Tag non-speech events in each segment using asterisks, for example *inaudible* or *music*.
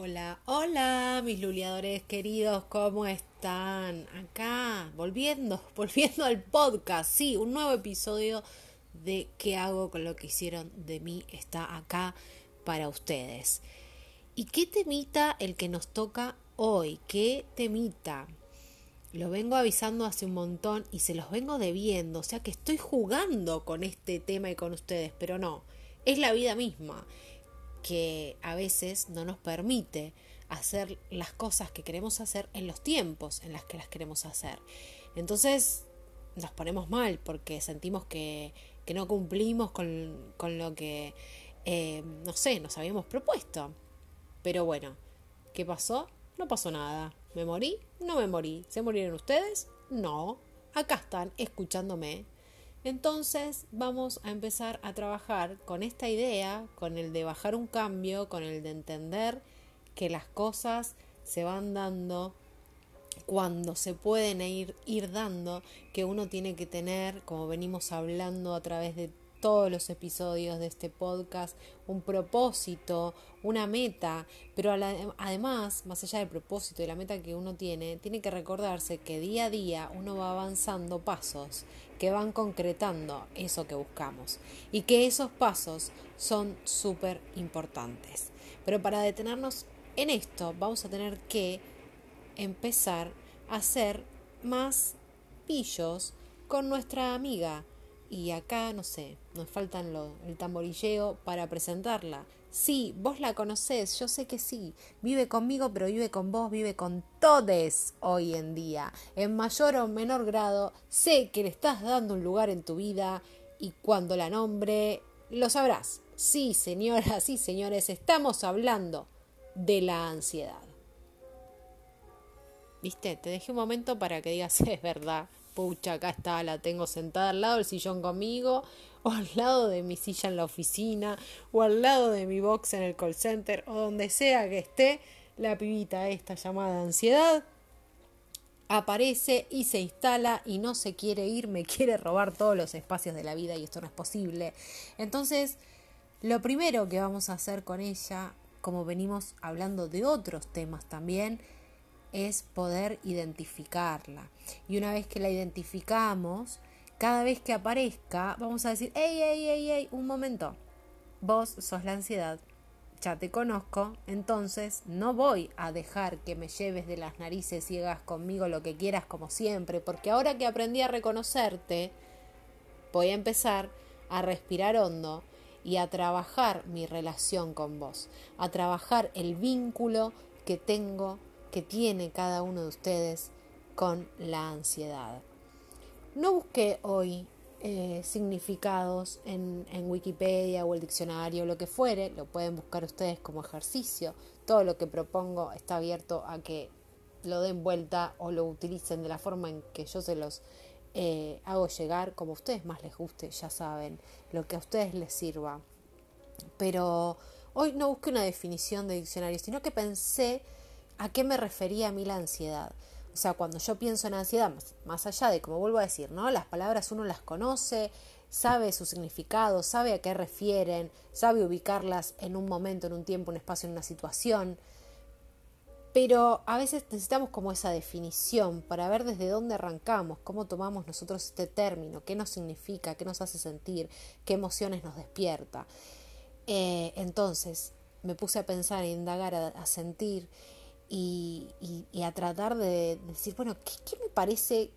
Hola, hola, mis luliadores queridos, ¿cómo están? Acá, volviendo, *laughs* volviendo al podcast, sí, un nuevo episodio de ¿Qué hago con lo que hicieron de mí? está acá para ustedes. ¿Y qué temita el que nos toca hoy? ¿Qué temita? Lo vengo avisando hace un montón y se los vengo debiendo, o sea que estoy jugando con este tema y con ustedes, pero no, es la vida misma que a veces no nos permite hacer las cosas que queremos hacer en los tiempos en las que las queremos hacer. Entonces nos ponemos mal porque sentimos que, que no cumplimos con, con lo que, eh, no sé, nos habíamos propuesto. Pero bueno, ¿qué pasó? No pasó nada. ¿Me morí? No me morí. ¿Se murieron ustedes? No. Acá están escuchándome entonces vamos a empezar a trabajar con esta idea, con el de bajar un cambio, con el de entender que las cosas se van dando cuando se pueden ir, ir dando, que uno tiene que tener, como venimos hablando a través de todos los episodios de este podcast un propósito, una meta, pero además, más allá del propósito y la meta que uno tiene, tiene que recordarse que día a día uno va avanzando pasos que van concretando eso que buscamos y que esos pasos son súper importantes. Pero para detenernos en esto vamos a tener que empezar a ser más pillos con nuestra amiga y acá, no sé, nos faltan lo, el tamborilleo para presentarla. Sí, vos la conocés, yo sé que sí. Vive conmigo, pero vive con vos, vive con todes hoy en día. En mayor o menor grado, sé que le estás dando un lugar en tu vida y cuando la nombre, lo sabrás. Sí, señoras sí, señores, estamos hablando de la ansiedad. ¿Viste? Te dejé un momento para que digas, *laughs* es verdad, pucha, acá está, la tengo sentada al lado del sillón conmigo, o al lado de mi silla en la oficina, o al lado de mi box en el call center, o donde sea que esté, la pibita esta llamada ansiedad aparece y se instala y no se quiere ir, me quiere robar todos los espacios de la vida y esto no es posible. Entonces, lo primero que vamos a hacer con ella, como venimos hablando de otros temas también, es poder identificarla. Y una vez que la identificamos, cada vez que aparezca, vamos a decir, hey, hey, hey, hey, un momento, vos sos la ansiedad, ya te conozco, entonces no voy a dejar que me lleves de las narices y hagas conmigo lo que quieras como siempre, porque ahora que aprendí a reconocerte, voy a empezar a respirar hondo y a trabajar mi relación con vos, a trabajar el vínculo que tengo que tiene cada uno de ustedes con la ansiedad. No busqué hoy eh, significados en, en, Wikipedia o el diccionario, lo que fuere, lo pueden buscar ustedes como ejercicio. Todo lo que propongo está abierto a que lo den vuelta o lo utilicen de la forma en que yo se los eh, hago llegar, como a ustedes más les guste, ya saben, lo que a ustedes les sirva. Pero hoy no busqué una definición de diccionario, sino que pensé ¿A qué me refería a mí la ansiedad? O sea, cuando yo pienso en ansiedad, más, allá de, como vuelvo a decir, ¿no? Las palabras uno las conoce, sabe su significado, sabe a qué refieren, sabe ubicarlas en un momento, en un tiempo, en un espacio, en una situación. Pero a veces necesitamos como esa definición para ver desde dónde arrancamos, cómo tomamos nosotros este término, qué nos significa, qué nos hace sentir, qué emociones nos despierta. Eh, entonces me puse a pensar, a indagar, a sentir y, a tratar de decir, bueno, ¿qué, me parece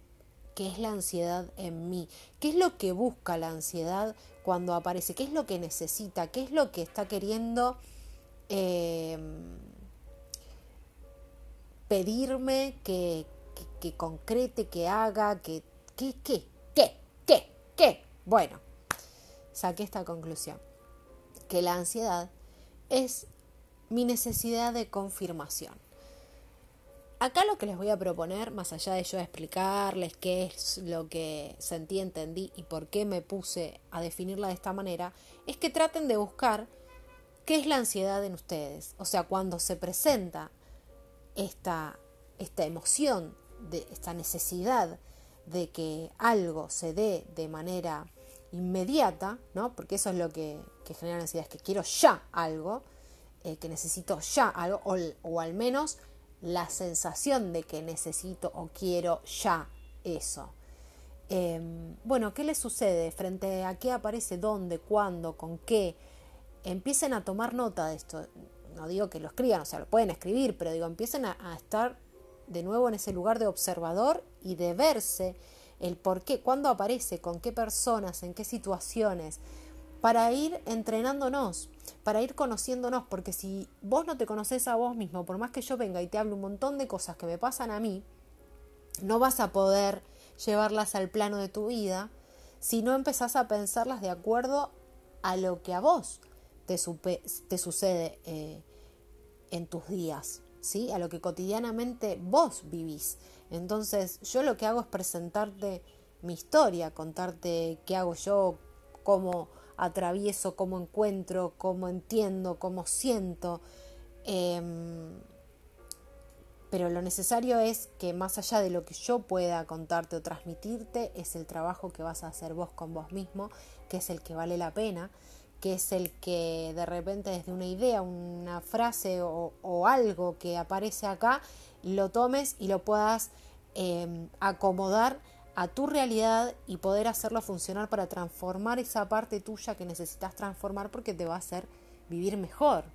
que es la ansiedad en mí? ¿Qué es lo que busca la ansiedad cuando aparece? ¿Qué es lo que necesita? ¿Qué es lo que está queriendo em, pedirme que, que, concrete, que haga, que, qué, qué, qué, qué, qué? Bueno, saqué esta conclusión, que la ansiedad es mi necesidad de confirmación. Acá lo que les voy a proponer, más allá de yo explicarles qué es lo que sentí, entendí y por qué me puse a definirla de esta manera, es que traten de buscar qué es la ansiedad en ustedes. O sea, cuando se presenta esta, esta emoción, de esta necesidad de que algo se dé de manera inmediata, ¿no? Porque eso es lo que, que genera ansiedad, es que quiero ya algo. eh, que necesito ya algo, o, al menos la sensación de que necesito o quiero ya eso. Em, bueno, ¿qué les sucede? Frente a qué aparece, dónde, cuándo, con qué. Empiecen a tomar nota de esto. No digo que lo escriban, o sea, lo pueden escribir, pero digo, empiecen a, a estar de nuevo en ese lugar de observador y de verse el por qué, cuándo aparece, con qué personas, en qué situaciones, para ir entrenándonos, para ir conociéndonos, porque si vos no te conoces a vos mismo, por más que yo venga y te hable un montón de cosas que me pasan a mí, no vas a poder llevarlas al plano de tu vida si no empezás a pensarlas de acuerdo a lo que a vos te, te sucede eh, en tus días, ¿sí? a lo que cotidianamente vos vivís. Entonces yo lo que hago es presentarte mi historia, contarte qué hago yo, cómo atravieso, cómo encuentro, cómo entiendo, cómo siento. Em, pero lo necesario es que más allá de lo que yo pueda contarte o transmitirte, es el trabajo que vas a hacer vos con vos mismo, que es el que vale la pena, que es el que de repente desde una idea, una frase o, algo que aparece acá, lo tomes y lo puedas em, acomodar a tu realidad y poder hacerlo funcionar para transformar esa parte tuya que necesitas transformar porque te va a hacer vivir mejor,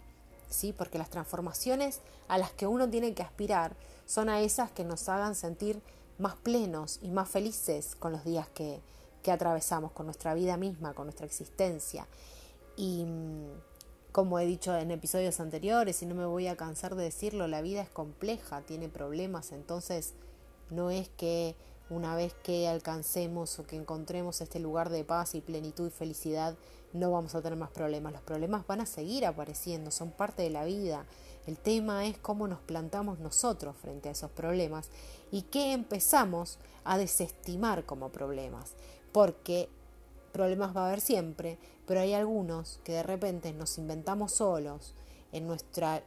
¿sí? Porque las transformaciones a las que uno tiene que aspirar son a esas que nos hagan sentir más plenos y más felices con los días que, que atravesamos, con nuestra vida misma, con nuestra existencia. Y mm, como he dicho en episodios anteriores, y no me voy a cansar de decirlo, la vida es compleja, tiene problemas, entonces no es que una vez que alcancemos o que encontremos este lugar de paz y plenitud y felicidad, no vamos a tener más problemas. Los problemas van a seguir apareciendo, son parte de la vida. El tema es cómo nos plantamos nosotros frente a esos problemas y qué empezamos a desestimar como problemas. Porque problemas va a haber siempre, pero hay algunos que de repente nos inventamos solos en nuestra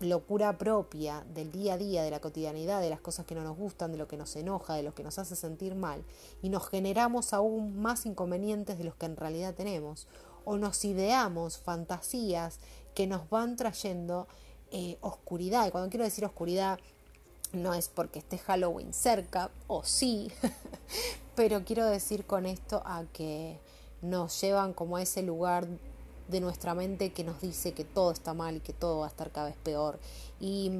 locura propia del día a día, de la cotidianidad, de las cosas que no nos gustan, de lo que nos enoja, de lo que nos hace sentir mal, y nos generamos aún más inconvenientes de los que en realidad tenemos, o nos ideamos fantasías que nos van trayendo eh, oscuridad, y cuando quiero decir oscuridad no es porque esté Halloween cerca, o sí, *laughs* pero quiero decir con esto a que nos llevan como a ese lugar de nuestra mente que nos dice que todo está mal y que todo va a estar cada vez peor. Y,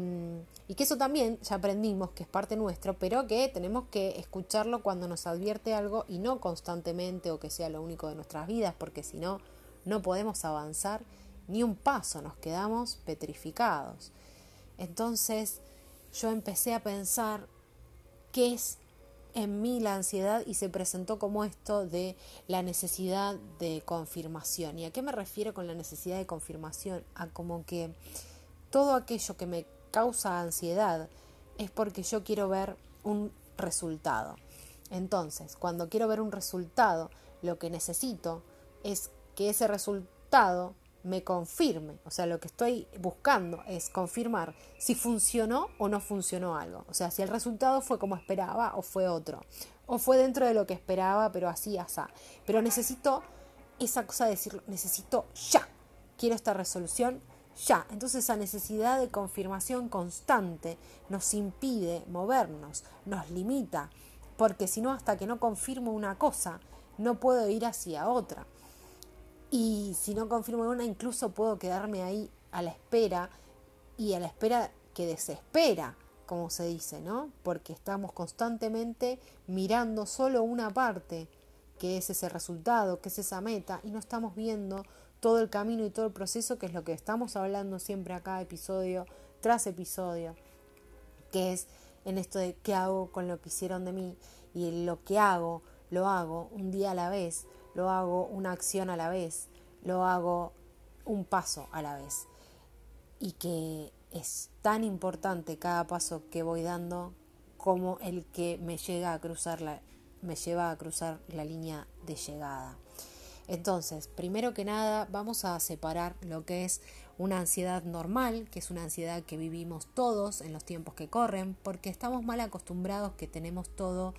y, que eso también ya aprendimos que es parte nuestro, pero que tenemos que escucharlo cuando nos advierte algo y no constantemente o que sea lo único de nuestras vidas, porque si no, no podemos avanzar ni un paso, nos quedamos petrificados. Entonces yo empecé a pensar qué es en mí la ansiedad y se presentó como esto de la necesidad de confirmación. ¿Y a qué me refiero con la necesidad de confirmación? A como que todo aquello que me causa ansiedad es porque yo quiero ver un resultado. Entonces, cuando quiero ver un resultado, lo que necesito es que ese resultado me confirme. O sea, lo que estoy buscando es confirmar si funcionó o no funcionó algo. O sea, si el resultado fue como esperaba o fue otro. O fue dentro de lo que esperaba, pero así, asá. Pero necesito esa cosa de decir, necesito ya. Quiero esta resolución ya. Entonces esa necesidad de confirmación constante nos impide movernos, nos limita. Porque si no, hasta que no confirmo una cosa, no puedo ir hacia otra. Y si no confirmo una, incluso puedo quedarme ahí a la espera y a la espera que desespera, como se dice, ¿no? Porque estamos constantemente mirando solo una parte, que es ese resultado, que es esa meta, y no estamos viendo todo el camino y todo el proceso, que es lo que estamos hablando siempre acá, episodio tras episodio, que es en esto de qué hago con lo que hicieron de mí, y lo que hago, lo hago un día a la vez, lo hago una acción a la vez, lo hago un paso a la vez. Y que es tan importante cada paso que voy dando como el que me llega a cruzar la, me lleva a cruzar la línea de llegada. Entonces, primero que nada, vamos a separar lo que es una ansiedad normal, que es una ansiedad que vivimos todos en los tiempos que corren, porque estamos mal acostumbrados que tenemos todo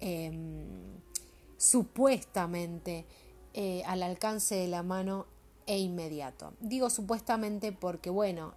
em, supuestamente eh, al alcance de la mano e inmediato. Digo supuestamente porque, bueno,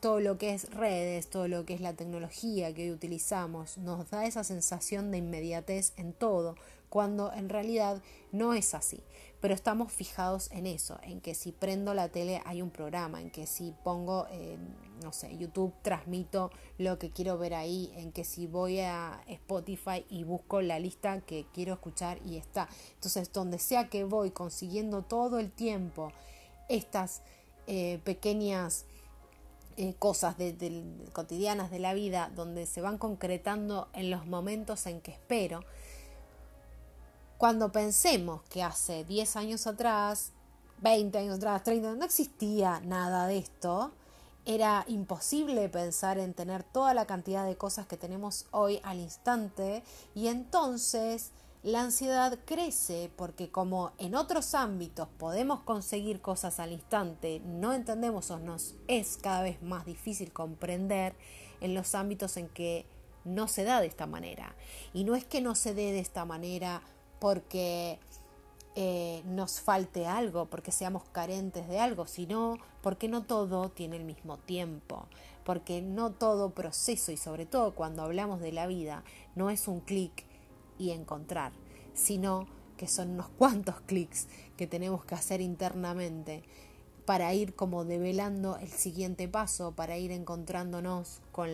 todo lo que es redes, todo lo que es la tecnología que hoy utilizamos, nos da esa sensación de inmediatez en todo, cuando en realidad no es así. Pero estamos fijados en eso, en que si prendo la tele hay un programa, en que si pongo, eh, no sé, YouTube transmito lo que quiero ver ahí, en que si voy a Spotify y busco la lista que quiero escuchar y está. Entonces, donde sea que voy consiguiendo todo el tiempo estas eh, pequeñas eh, cosas cotidianas de la vida donde se van concretando en los momentos en que espero, cuando pensemos que hace 10 años atrás, 20 años atrás, 30, no existía nada de esto, era imposible pensar en tener toda la cantidad de cosas que tenemos hoy al instante y entonces la ansiedad crece porque como en otros ámbitos podemos conseguir cosas al instante, no entendemos o nos es cada vez más difícil comprender en los ámbitos en que no se da de esta manera. Y no es que no se dé de esta manera porque eh, nos falte algo, porque seamos carentes de algo, sino porque no todo tiene el mismo tiempo, porque no todo proceso y sobre todo cuando hablamos de la vida no es un clic y encontrar, sino que son unos *laughs* cuantos clics que tenemos que hacer internamente para ir como develando el siguiente paso, para ir encontrándonos con,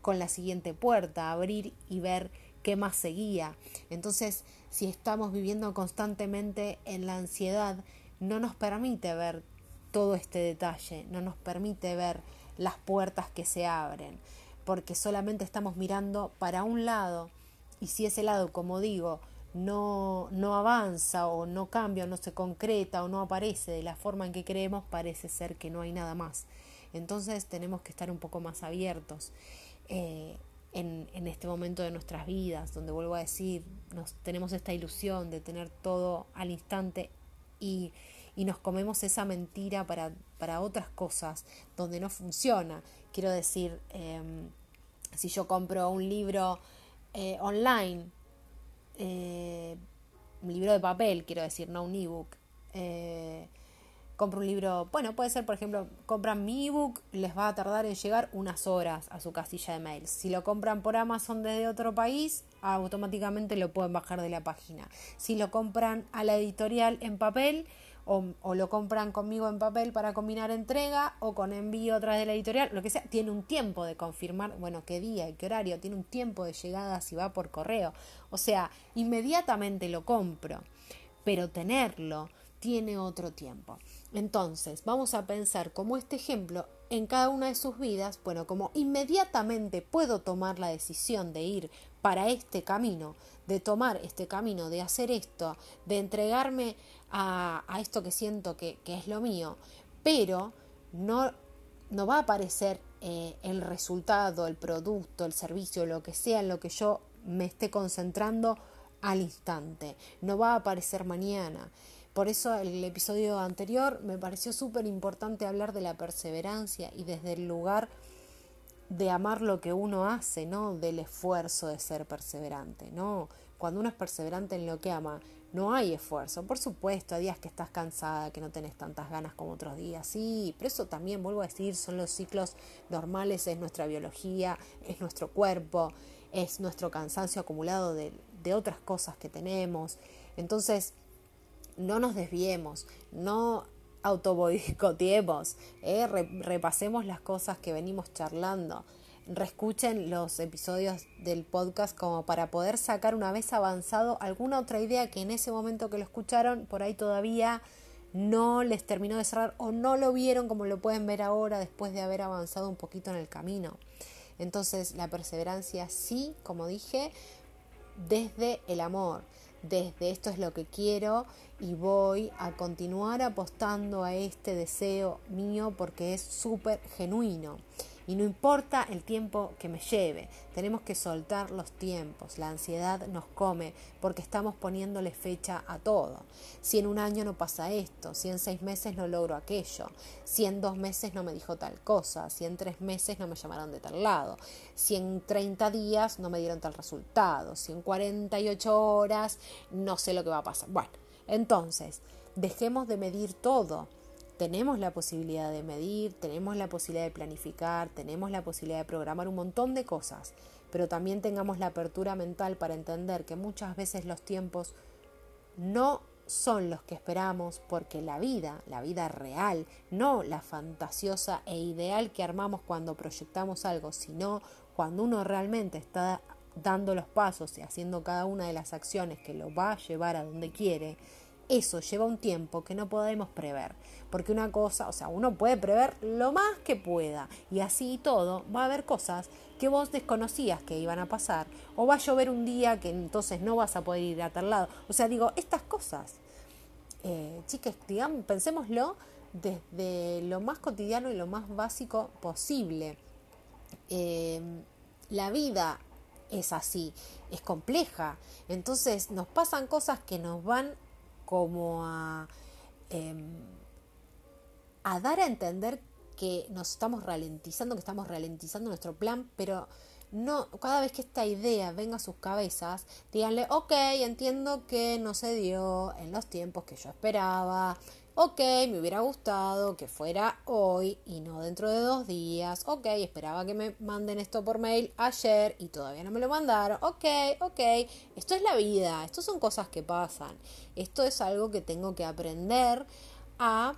con la siguiente puerta, abrir y ver qué más seguía. Entonces, si estamos viviendo constantemente en la ansiedad, no nos permite ver todo este detalle, no nos permite ver las puertas que se abren, porque solamente estamos mirando para un lado y si ese lado, como digo, no, no avanza o no cambia o no se concreta o no aparece de la forma en que creemos, parece ser que no hay nada más. Entonces tenemos que estar un poco más abiertos eh, en, en, este momento de nuestras vidas, donde vuelvo a decir, nos, tenemos esta ilusión de tener todo al instante y, y nos comemos esa mentira para, para, otras cosas donde no funciona. Quiero decir, em, si yo compro un libro eh, online, eh, un libro de papel, quiero decir, no un ebook. Eh, compro un libro, bueno, puede ser, por ejemplo, compran mi ebook, les va a tardar en llegar unas horas a su casilla de mails. Si lo compran por Amazon desde otro país, automáticamente lo pueden bajar de la página. Si lo compran a la editorial en papel, o, lo compran conmigo en papel para combinar entrega o con envío tras de la editorial, lo que sea, tiene un tiempo de confirmar, bueno, qué día y qué horario, tiene un tiempo de llegada si va por correo. O sea, inmediatamente lo compro, pero tenerlo tiene otro tiempo. Entonces, vamos a pensar como este ejemplo en cada una de sus vidas, bueno, como inmediatamente puedo tomar la decisión de ir para este camino, de tomar este camino, de hacer esto, de entregarme a, esto que siento que, es lo mío, pero no, no va a aparecer eh, el resultado, el producto, el servicio, lo que sea en lo que yo me esté concentrando al instante, no va a aparecer mañana. Por eso el episodio anterior me pareció súper importante hablar de la perseverancia y desde el lugar de amar lo que uno hace, ¿no? Del esfuerzo de ser perseverante, ¿no? Cuando uno es perseverante en lo que ama, no hay esfuerzo. Por supuesto, hay días que estás cansada, que no tenés tantas ganas como otros días, sí, pero eso también, vuelvo a decir, son los ciclos normales, es nuestra biología, es nuestro cuerpo, es nuestro cansancio acumulado de, de otras cosas que tenemos. Entonces, no nos desviemos, no autoboicoteemos, ¿eh? repasemos las cosas que venimos charlando, reescuchen los episodios del podcast como para poder sacar una vez avanzado alguna otra idea que en ese momento que lo escucharon por ahí todavía no les terminó de cerrar o no lo vieron como lo pueden ver ahora después de haber avanzado un poquito en el camino. Entonces la perseverancia sí, como dije, desde el amor, desde esto es lo que quiero y voy a continuar apostando a este deseo mío porque es súper genuino. Y no importa el tiempo que me lleve, tenemos que soltar los tiempos. La ansiedad nos come porque estamos poniéndole fecha a todo. Si en un año no pasa esto, si en seis meses no logro aquello, si en dos meses no me dijo tal cosa, si en tres meses no me llamaron de tal lado, si en 30 días no me dieron tal resultado, si en 48 horas no sé lo que va a pasar. Bueno, entonces, dejemos de medir todo tenemos la posibilidad de medir, tenemos la posibilidad de planificar, tenemos la posibilidad de programar un montón de cosas, pero también tengamos la apertura mental para entender que muchas veces los tiempos no son los que esperamos porque la vida, la vida real, no la fantasiosa e ideal que armamos cuando proyectamos algo, sino cuando uno realmente está dando los pasos y haciendo cada una de las acciones que lo va a llevar a donde quiere, eso lleva un tiempo que no podemos prever. Porque una cosa, o sea, uno puede prever lo más que pueda y así todo va a haber cosas que vos desconocías que iban a pasar o va a llover un día que entonces no vas a poder ir a tal lado. O sea, digo, estas cosas, eh, chicas, digamos, pensémoslo desde lo más cotidiano y lo más básico posible. Eh, la vida es así, es compleja. Entonces nos pasan cosas que nos van como a, em, a dar a entender que nos estamos ralentizando, que estamos ralentizando nuestro plan, pero no, cada vez que esta idea venga a sus cabezas, díganle, ok, entiendo que no se dio en los tiempos que yo esperaba, Ok, me hubiera gustado que fuera hoy y no dentro de dos días. Ok, esperaba que me manden esto por mail ayer y todavía no me lo mandaron. Ok, ok, esto es la vida, esto son cosas que pasan. Esto es algo que tengo que aprender a,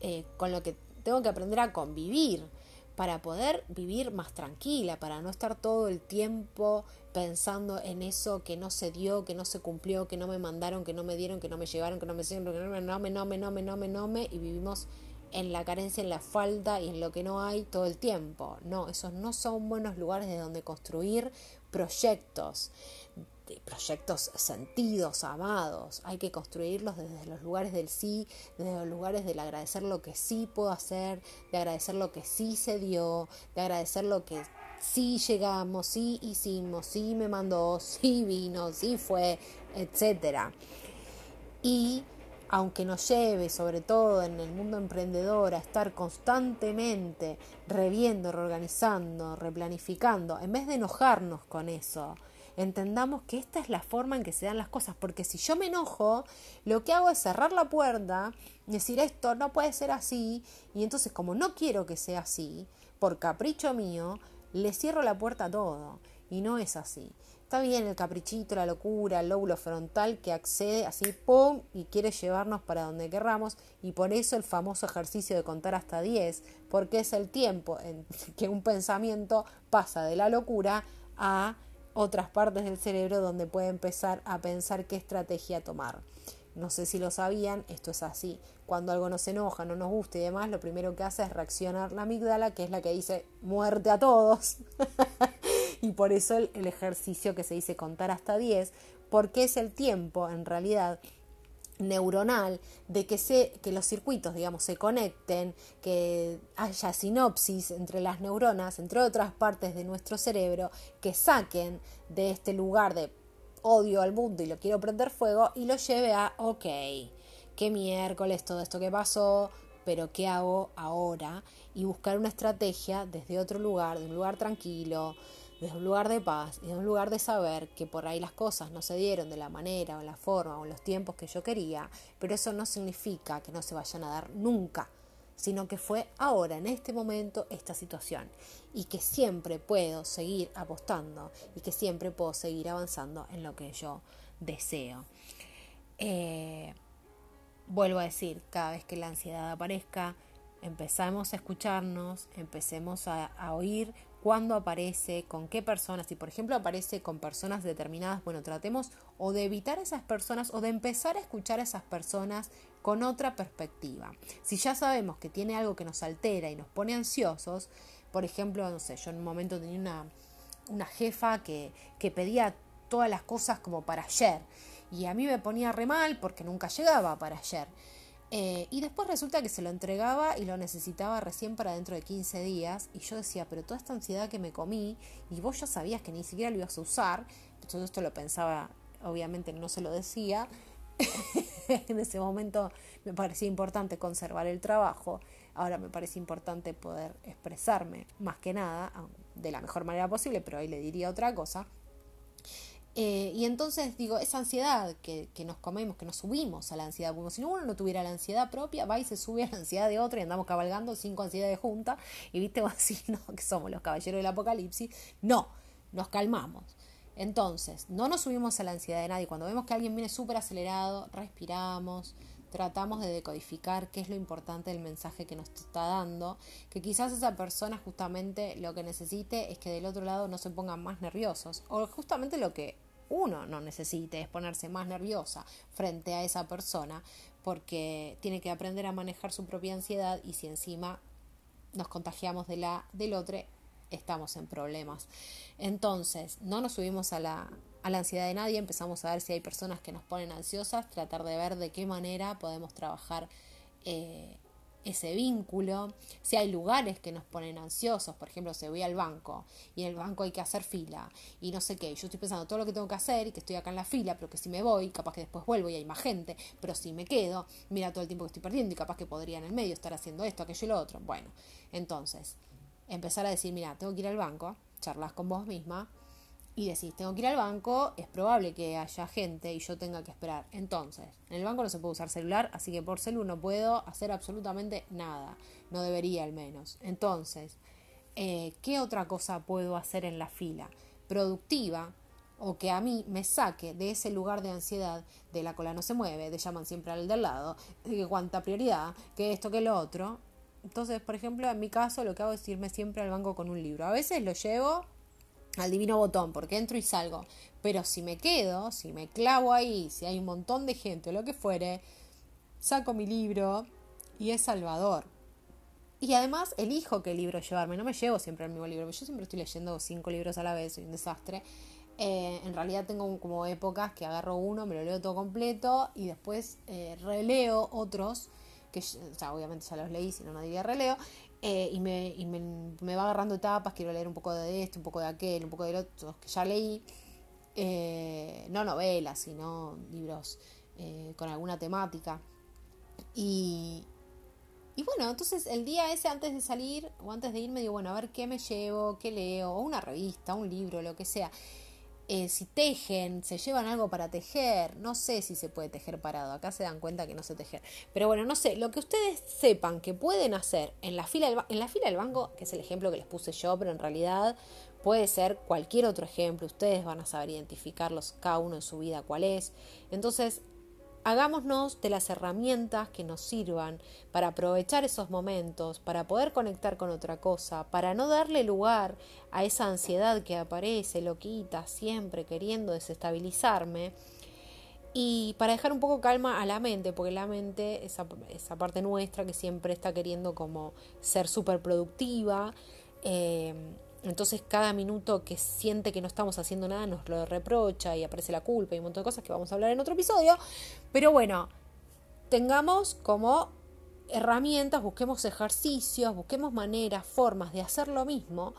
eh, con lo que tengo que aprender a convivir para poder vivir más tranquila, para no estar todo el tiempo pensando en eso que no se dio, que no se cumplió, que no me mandaron, que no me dieron, que no me llegaron, que no me hicieron, que no me, no me, no me, no me, no me, no me, y vivimos en la carencia, en la falta y en lo que no hay todo el tiempo. No, esos no son buenos lugares de donde construir proyectos proyectos sentidos, amados. Hay que construirlos desde los lugares del sí, desde los lugares del agradecer lo que sí puedo hacer, de agradecer lo que sí se dio, de agradecer lo que sí llegamos, sí hicimos, sí me mandó, *laughs* sí vino, sí fue, etcétera. Y aunque nos lleve, sobre todo en el mundo emprendedor, a estar constantemente reviendo, reorganizando, replanificando, en vez de enojarnos con eso, entendamos que esta es la forma en que se dan las cosas, porque si yo me enojo, lo que hago es cerrar la puerta, decir esto no puede ser así, y entonces como no quiero que sea así, por capricho mío, le cierro la puerta a todo, y no es así. Está bien el caprichito, la locura, el lóbulo frontal que accede así, ¡pum! y quiere llevarnos para donde querramos. Y por eso el famoso ejercicio de contar hasta 10, porque es el tiempo en *laughs* que un pensamiento pasa de la locura a otras partes del cerebro donde puede empezar a pensar qué estrategia tomar. No sé si lo sabían, esto es así. Cuando algo nos enoja, no nos gusta y demás, lo primero que hace es reaccionar la amígdala, que es la que dice muerte a todos. *laughs* y por eso el, ejercicio que se dice contar hasta 10, porque es el tiempo en realidad neuronal de que, se, que los circuitos, digamos, se conecten, que haya sinopsis entre las neuronas, entre otras partes de nuestro cerebro, que saquen de este lugar de odio al mundo y lo quiero prender fuego y lo lleve a, ok, qué miércoles todo esto que pasó, pero ¿qué hago ahora? Y buscar una estrategia desde otro lugar, de un lugar tranquilo, desde un lugar de paz y de un lugar de saber que por ahí las cosas no se dieron de la manera o la forma o los tiempos que yo quería, pero eso no significa que no se vayan a dar nunca, sino que fue ahora, en este momento, esta situación y que siempre puedo seguir apostando y que siempre puedo seguir avanzando en lo que yo deseo. Eh, vuelvo a decir, cada vez que la ansiedad aparezca, empezamos a escucharnos, empecemos a, oír cuándo aparece, con qué personas. Si por ejemplo aparece con personas determinadas, bueno, tratemos o de evitar esas personas o de empezar a escuchar a esas personas con otra perspectiva. Si ya sabemos que tiene algo que nos altera y nos pone ansiosos, por ejemplo, no sé, yo en un momento tenía una, una jefa que, que pedía todas las cosas como para ayer y a mí me ponía re mal porque nunca llegaba para ayer. Eh, y después resulta que se lo entregaba y lo necesitaba recién para dentro de 15 días. Y yo decía, pero toda esta ansiedad que me comí, y vos ya sabías que ni siquiera lo ibas a usar. Todo esto lo pensaba, obviamente no se lo decía. *laughs* en ese momento me parecía importante conservar el trabajo. Ahora me parece importante poder expresarme, más que nada, de la mejor manera posible, pero ahí le diría otra cosa. Eh, y entonces digo, esa ansiedad que, que, nos comemos, que nos subimos a la ansiedad, como si uno no tuviera la ansiedad propia, va y se sube a la ansiedad de otro y andamos cabalgando cinco ansiedades juntas y viste, *laughs* así, no, que somos los caballeros del apocalipsis. No, nos calmamos. Entonces, no nos subimos a la ansiedad de nadie. Cuando vemos que alguien viene súper acelerado, respiramos, tratamos de decodificar qué es lo importante del mensaje que nos está dando, que quizás esa persona justamente lo que necesite es que del otro lado no se pongan más nerviosos, o justamente lo que uno no necesite es ponerse más nerviosa frente a esa persona, porque tiene que aprender a manejar su propia ansiedad y si encima nos contagiamos de la del otro, estamos en problemas. Entonces, no nos subimos a la, a la ansiedad de nadie, empezamos a ver si hay personas que nos ponen ansiosas, tratar de ver de qué manera podemos trabajar eh, ese vínculo, si hay lugares que nos ponen ansiosos, por ejemplo, si voy al banco y en el banco hay que hacer fila y no sé qué, yo estoy pensando todo lo que tengo que hacer y que estoy acá en la fila, pero que si me voy, capaz que después vuelvo y hay más gente, pero si me quedo, mira todo el tiempo que estoy perdiendo y capaz que podría en el medio estar haciendo esto, aquello y lo otro. Bueno, entonces, empezar a decir, mira, tengo que ir al banco, charlas con vos misma, y decís, tengo que ir al banco, es probable que haya gente y yo tenga que esperar. Entonces, en el banco no se puede usar celular, así que por celular no puedo hacer absolutamente nada. No debería al menos. Entonces, eh, ¿qué otra cosa puedo hacer en la fila? Productiva o que a mí me saque de ese lugar de ansiedad, de la cola no se mueve, de llaman siempre al del lado, de que cuánta prioridad, que esto, que lo otro. Entonces, por ejemplo, en mi caso lo que hago es irme siempre al banco con un libro. A veces lo llevo al divino botón, porque entro y salgo. Pero si me quedo, si me clavo ahí, si hay un montón de gente o lo que fuere, saco mi libro y es Salvador. Y además elijo qué libro llevarme, no me llevo siempre el mismo libro, yo siempre estoy leyendo cinco libros a la vez, soy un desastre. Eh, en realidad tengo como épocas que agarro uno, me lo leo todo completo y después eh, releo otros, que o obviamente ya los leí, si no, no diría releo, eh, y, me, y me, me, va agarrando etapas, quiero leer un poco de esto, un poco de aquel, un poco de otro, que ya leí, eh, no novelas, sino libros eh, con alguna temática. Y, y bueno, entonces el día ese antes de salir o antes de irme digo, bueno, a ver qué me llevo, qué leo, o una revista, un libro, lo que sea. Eh, si tejen, se llevan algo para tejer, no sé si se puede tejer parado, acá se dan cuenta que no sé tejer, pero bueno, no sé, lo que ustedes sepan que pueden hacer en la fila del, en la fila del banco, que es el ejemplo que les puse yo, pero en realidad puede ser cualquier otro ejemplo, ustedes van a saber identificarlos cada uno en su vida cuál es, entonces hagámonos de las herramientas que nos sirvan para aprovechar esos momentos, para poder conectar con otra cosa, para no darle lugar a esa ansiedad que aparece, loquita, siempre queriendo desestabilizarme. Y para dejar un poco calma a la mente, porque la mente, esa, esa parte nuestra que siempre está queriendo como ser súper productiva, eh, entonces cada minuto que siente que no estamos haciendo nada nos lo reprocha y aparece la culpa y un montón de cosas que vamos a hablar en otro episodio. Pero bueno, tengamos como herramientas, busquemos ejercicios, busquemos maneras, formas de hacer lo mismo,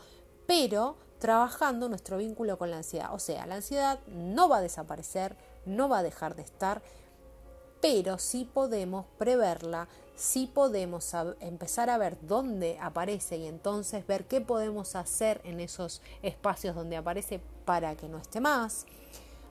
pero trabajando nuestro vínculo con la ansiedad. O sea, la ansiedad no va a desaparecer, no va a dejar de estar, pero sí podemos preverla, sí podemos empezar a ver dónde aparece y entonces ver qué podemos hacer en esos espacios donde aparece para que no esté más.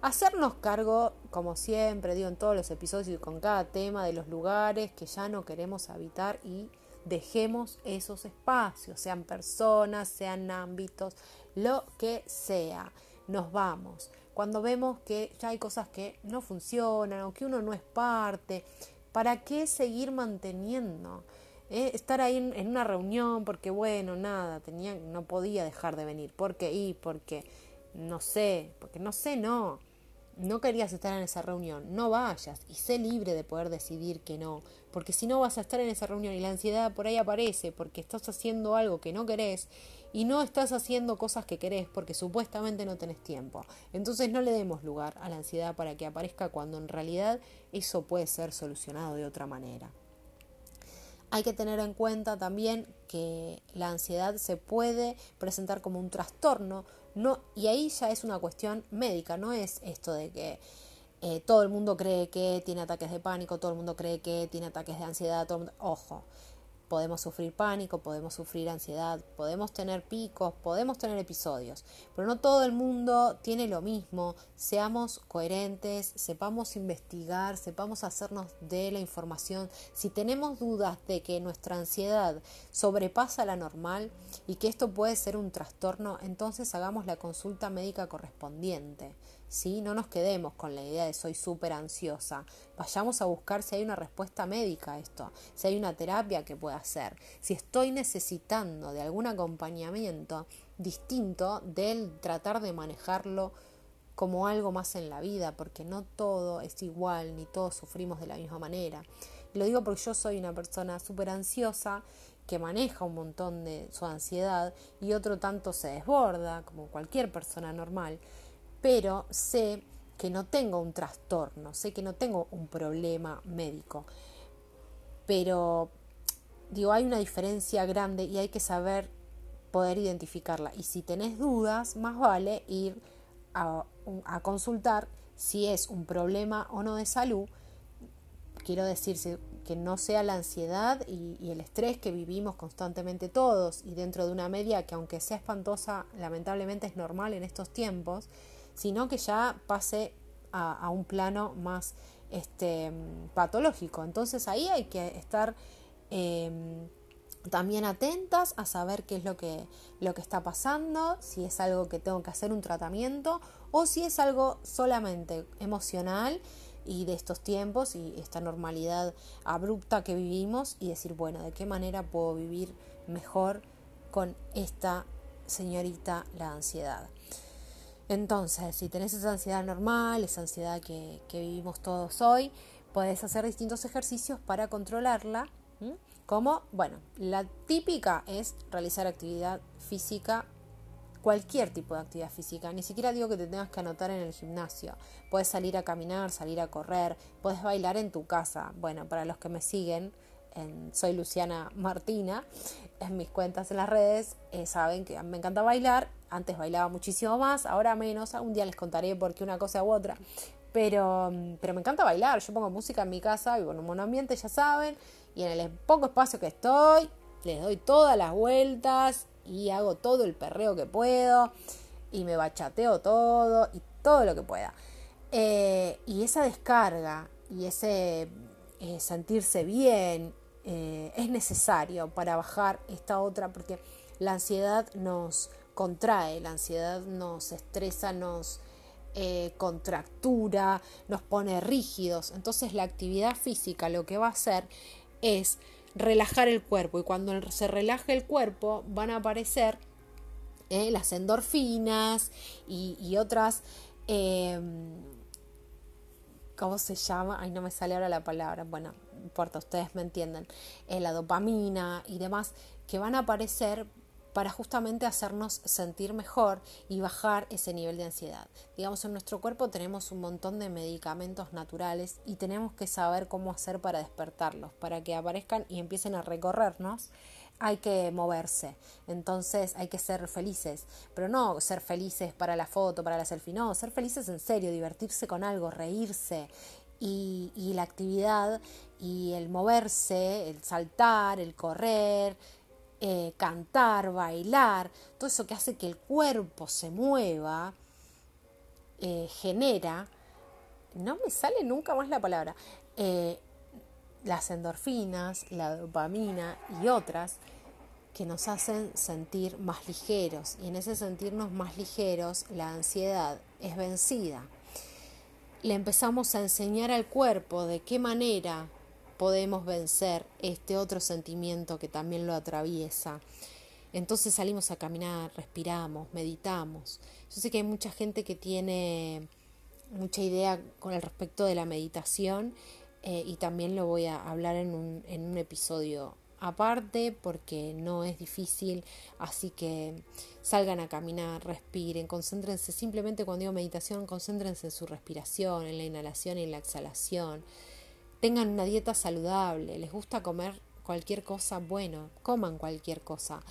Hacernos cargo, como siempre digo en todos los episodios y con cada tema, de los lugares que ya no queremos habitar y dejemos esos espacios, sean personas, sean ámbitos, lo que sea. Nos vamos cuando vemos que ya hay cosas que no funcionan o que uno no es parte, ¿para qué seguir manteniendo? Eh, estar ahí en, una reunión porque bueno, nada, tenía, no podía dejar de venir. ¿Por qué? Y porque no sé, porque no sé, no. No querías estar en esa reunión, no vayas y sé libre de poder decidir que no, porque si no vas a estar en esa reunión y la ansiedad por ahí aparece porque estás haciendo algo que no querés y no estás haciendo cosas que querés porque supuestamente no tenés tiempo. Entonces no le demos lugar a la ansiedad para que aparezca cuando en realidad eso puede ser solucionado de otra manera. Hay que tener en cuenta también que la ansiedad se puede presentar como un trastorno, no, y ahí ya es una cuestión médica, no es esto de que eh, todo el mundo cree que tiene ataques de pánico, todo el mundo cree que tiene ataques de ansiedad, todo ojo, Podemos sufrir pánico, podemos sufrir ansiedad, podemos tener picos, podemos tener episodios, pero no todo el mundo tiene lo mismo. Seamos coherentes, sepamos investigar, sepamos hacernos de la información. Si tenemos dudas de que nuestra ansiedad sobrepasa la normal y que esto puede ser un trastorno, entonces hagamos la consulta médica correspondiente. ¿Sí? No nos quedemos con la idea de soy súper ansiosa. Vayamos a buscar si hay una respuesta médica a esto, si hay una terapia que pueda hacer, si estoy necesitando de algún acompañamiento distinto del tratar de manejarlo como algo más en la vida, porque no todo es igual, ni todos sufrimos de la misma manera. lo digo porque yo soy una persona súper ansiosa que maneja un montón de su ansiedad y otro tanto se desborda, como cualquier persona normal pero sé que no tengo un trastorno, sé que no tengo un problema médico. Pero digo, hay una diferencia grande y hay que saber poder identificarla. Y si tenés dudas, más vale ir a, consultar si es un problema o no de salud. Quiero decir que no sea la ansiedad y, y el estrés que vivimos constantemente todos y dentro de una media que aunque sea espantosa, lamentablemente es normal en estos tiempos sino que ya pase a, un plano más este, patológico. Entonces ahí hay que estar em, también atentas a saber qué es lo que, lo que está pasando, si es algo que tengo que hacer un tratamiento o si es algo solamente emocional y de estos tiempos y esta normalidad abrupta que vivimos y decir, bueno, ¿de qué manera puedo vivir mejor con esta señorita la ansiedad? Entonces, si tenés esa ansiedad normal, esa ansiedad que, vivimos todos hoy, podés hacer distintos ejercicios para controlarla. Como, bueno, la típica es realizar actividad física, cualquier tipo de actividad física. Ni siquiera digo que te tengas que anotar en el gimnasio. Puedes salir a caminar, salir a correr, puedes bailar en tu casa. Bueno, para los que me siguen, soy Luciana Martina, en mis cuentas en las redes, eh, saben que me encanta bailar. Antes bailaba muchísimo más, ahora menos. Un día les contaré por qué una cosa u otra. Pero, pero me encanta bailar. Yo pongo música en mi casa, vivo en un ambiente, ya saben. Y en el poco espacio que estoy, les doy todas las vueltas y hago todo el perreo que puedo. Y me bachateo todo y todo lo que pueda. Eh, y esa descarga y ese eh, sentirse bien eh, es necesario para bajar esta otra, porque la ansiedad nos contrae, la ansiedad nos estresa, nos eh, contractura, nos pone rígidos. Entonces la actividad física lo que va a hacer es relajar el cuerpo y cuando se relaje el cuerpo van a aparecer eh, las endorfinas y, y otras ¿cómo se llama? Ay, no me sale ahora la palabra. Bueno, importa, ustedes me entienden, la dopamina y demás, que van a aparecer para justamente hacernos sentir mejor y bajar ese nivel de ansiedad. Digamos, en nuestro cuerpo tenemos un montón de medicamentos naturales y tenemos que saber cómo hacer para despertarlos, para que aparezcan y empiecen a recorrernos. Hay que moverse, entonces hay que ser felices, pero no ser felices para la foto, para la selfie, no, ser felices en serio, divertirse con algo, reírse, y, la actividad y el moverse, el saltar, el correr, eh, cantar, bailar, todo eso que hace que el cuerpo se mueva, eh, genera, no me sale nunca más la palabra, eh, las endorfinas, la dopamina y otras que nos hacen sentir más ligeros y en ese sentirnos más ligeros la ansiedad es vencida le empezamos a enseñar al cuerpo de qué manera podemos vencer este otro sentimiento que también lo atraviesa. Entonces salimos a caminar, respiramos, meditamos. Yo sé que hay mucha gente que tiene mucha idea con el respecto de la meditación eh, y también lo voy a hablar en un, en un episodio aparte porque no es difícil, así que salgan a caminar, respiren, concéntrense. Simplemente cuando digo meditación, concéntrense en su respiración, en la inhalación y en la exhalación. Tengan una dieta saludable, les gusta comer cualquier cosa, bueno, coman cualquier cosa,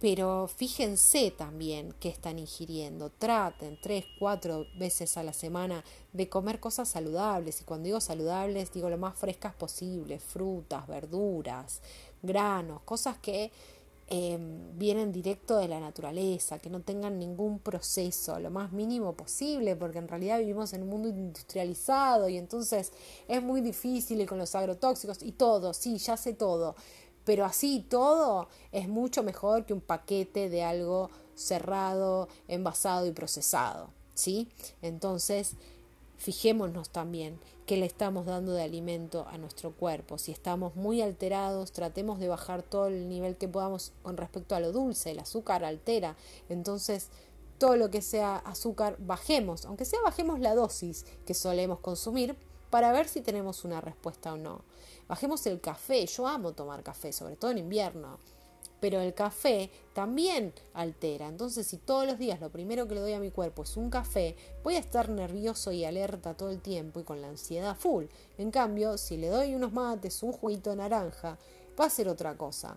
pero fíjense también qué están ingiriendo. Traten tres, cuatro veces a la semana de comer cosas saludables. Y cuando digo saludables, digo lo más frescas posible, frutas, verduras, granos, cosas que em, vienen directo de la naturaleza, que no tengan ningún proceso, lo más mínimo posible, porque en realidad vivimos en un mundo industrializado y entonces es muy difícil con los agrotóxicos y todo, sí, ya sé todo, pero así todo es mucho mejor que un paquete de algo cerrado, envasado y procesado, ¿sí? Entonces, fijémonos también qué le estamos dando de alimento a nuestro cuerpo. Si estamos muy alterados, tratemos de bajar todo el nivel que podamos con respecto a lo dulce. El azúcar altera. Entonces, todo lo que sea azúcar, bajemos, aunque sea bajemos la dosis que solemos consumir para ver si tenemos una respuesta o no. Bajemos el café, yo amo tomar café, sobre todo en invierno, pero el café también altera. Entonces, si todos los días lo primero que le doy a mi cuerpo es un café, voy a estar nervioso y alerta todo el tiempo y con la ansiedad full. En cambio, si le doy unos mates, un juguito naranja, va a ser otra cosa.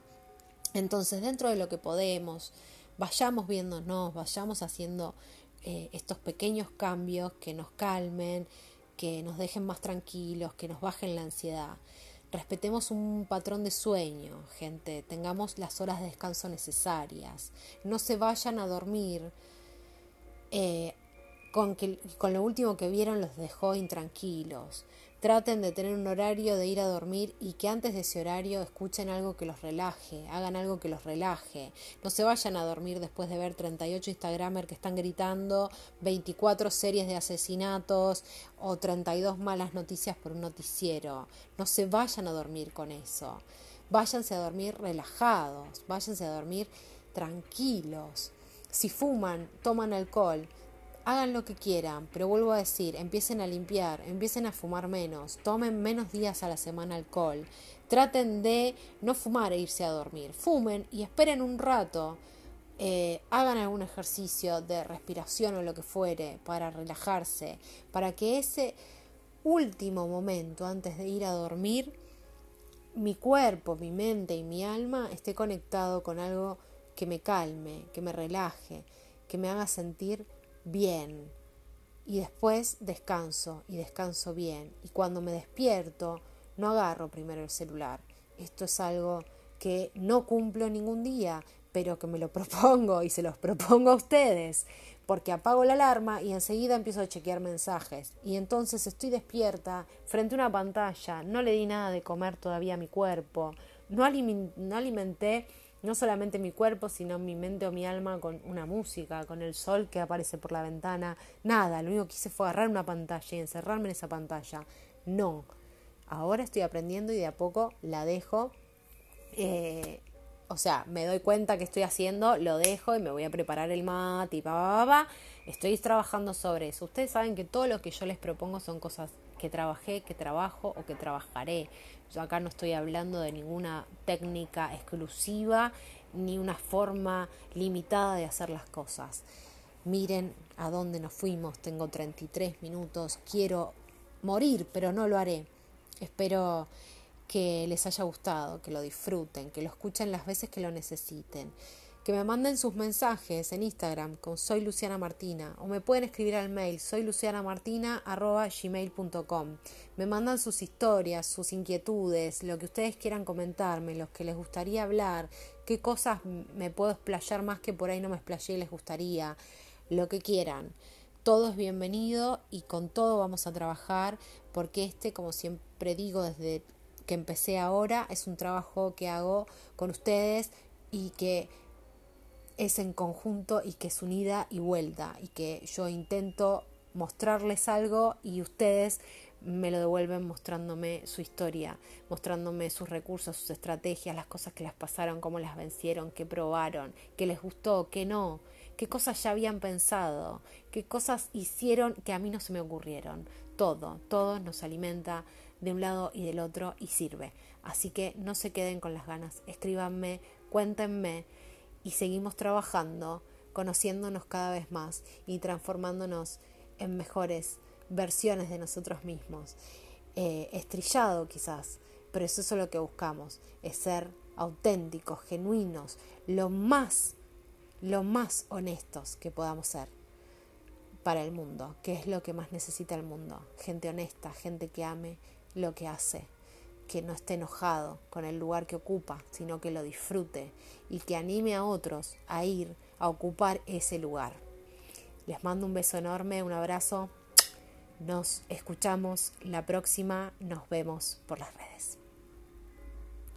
Entonces, dentro de lo que podemos, vayamos viéndonos, vayamos haciendo eh, estos pequeños cambios que nos calmen, que nos dejen más tranquilos, que nos bajen la ansiedad. Respetemos un patrón de sueño, gente, tengamos las horas de descanso necesarias, no se vayan a dormir eh, con, que, con lo último que vieron los dejó intranquilos. Traten de tener un horario de ir a dormir y que antes de ese horario escuchen algo que los relaje, hagan algo que los relaje. No se vayan a dormir después de ver 38 Instagramers que están gritando, 24 series de asesinatos o 32 malas noticias por un noticiero. No se vayan a dormir con eso. Váyanse a dormir relajados, váyanse a dormir tranquilos. Si fuman, toman alcohol, hagan lo que quieran, pero vuelvo a decir, empiecen a limpiar, empiecen a fumar menos, tomen menos días a la semana alcohol, traten de no fumar e irse a dormir, fumen y esperen un rato, eh, hagan algún ejercicio de respiración o lo que fuere para relajarse, para que ese último momento antes de ir a dormir, mi cuerpo, mi mente y mi alma esté conectado con algo que me calme, que me relaje, que me haga sentir bien. Y después descanso y descanso bien. Y cuando me despierto, no agarro primero el celular. Esto es algo que no cumplo ningún día, pero que me lo *laughs* propongo y se los propongo a ustedes, porque apago la alarma y enseguida empiezo a chequear mensajes. Y entonces estoy despierta frente a una pantalla, no le di nada de comer todavía a mi cuerpo, no, no alimenté no solamente mi cuerpo, sino mi mente o mi alma con una música, con el sol que aparece por la ventana. Nada, lo único que hice fue agarrar una pantalla y encerrarme en esa pantalla. No, ahora estoy aprendiendo y de a poco la dejo. Eh, o sea, me doy cuenta que estoy haciendo, lo dejo y me voy a preparar el mate y pa, pa, pa, Estoy trabajando sobre eso. Ustedes saben que todo lo que yo les propongo son cosas que trabajé, que trabajo o que trabajaré. Yo acá no estoy hablando de ninguna técnica exclusiva ni una forma limitada de hacer las cosas. Miren a dónde nos fuimos, tengo 33 minutos, quiero morir, pero no lo haré. Espero que les haya gustado, que lo disfruten, que lo escuchen las veces que lo necesiten que me manden sus mensajes en Instagram con soy Luciana Martina o me pueden escribir al mail soy gmail.com Me mandan sus historias, sus inquietudes, lo que ustedes quieran comentarme, los que les gustaría hablar, qué cosas me puedo explayar más que por ahí no me explayé y les gustaría, lo que quieran. Todo es bienvenido y con todo vamos a trabajar porque este, como siempre digo desde que empecé ahora, es un trabajo que hago con ustedes y que es en conjunto y que es unida y vuelta y que yo intento mostrarles algo y ustedes me lo devuelven mostrándome su historia, mostrándome sus recursos, sus estrategias, las cosas que les pasaron, cómo las vencieron, qué probaron, qué les gustó, qué no, qué cosas ya habían pensado, qué cosas hicieron que a mí no se me ocurrieron. Todo, todo nos alimenta de un lado y del otro y sirve. Así que no se queden con las ganas, escríbanme, cuéntenme y seguimos trabajando, conociéndonos cada vez más y transformándonos en mejores versiones de nosotros mismos. Eh, estrillado quizás, pero eso es lo que buscamos, es ser auténticos, genuinos, lo más, lo más honestos que podamos ser para el mundo, que es lo que más necesita el mundo. Gente honesta, gente que ame lo que hace, que no esté enojado con el lugar que ocupa, sino que lo disfrute y que anime a otros a ir a ocupar ese lugar. Les mando un beso enorme, un abrazo. Nos escuchamos la próxima, nos vemos por las redes.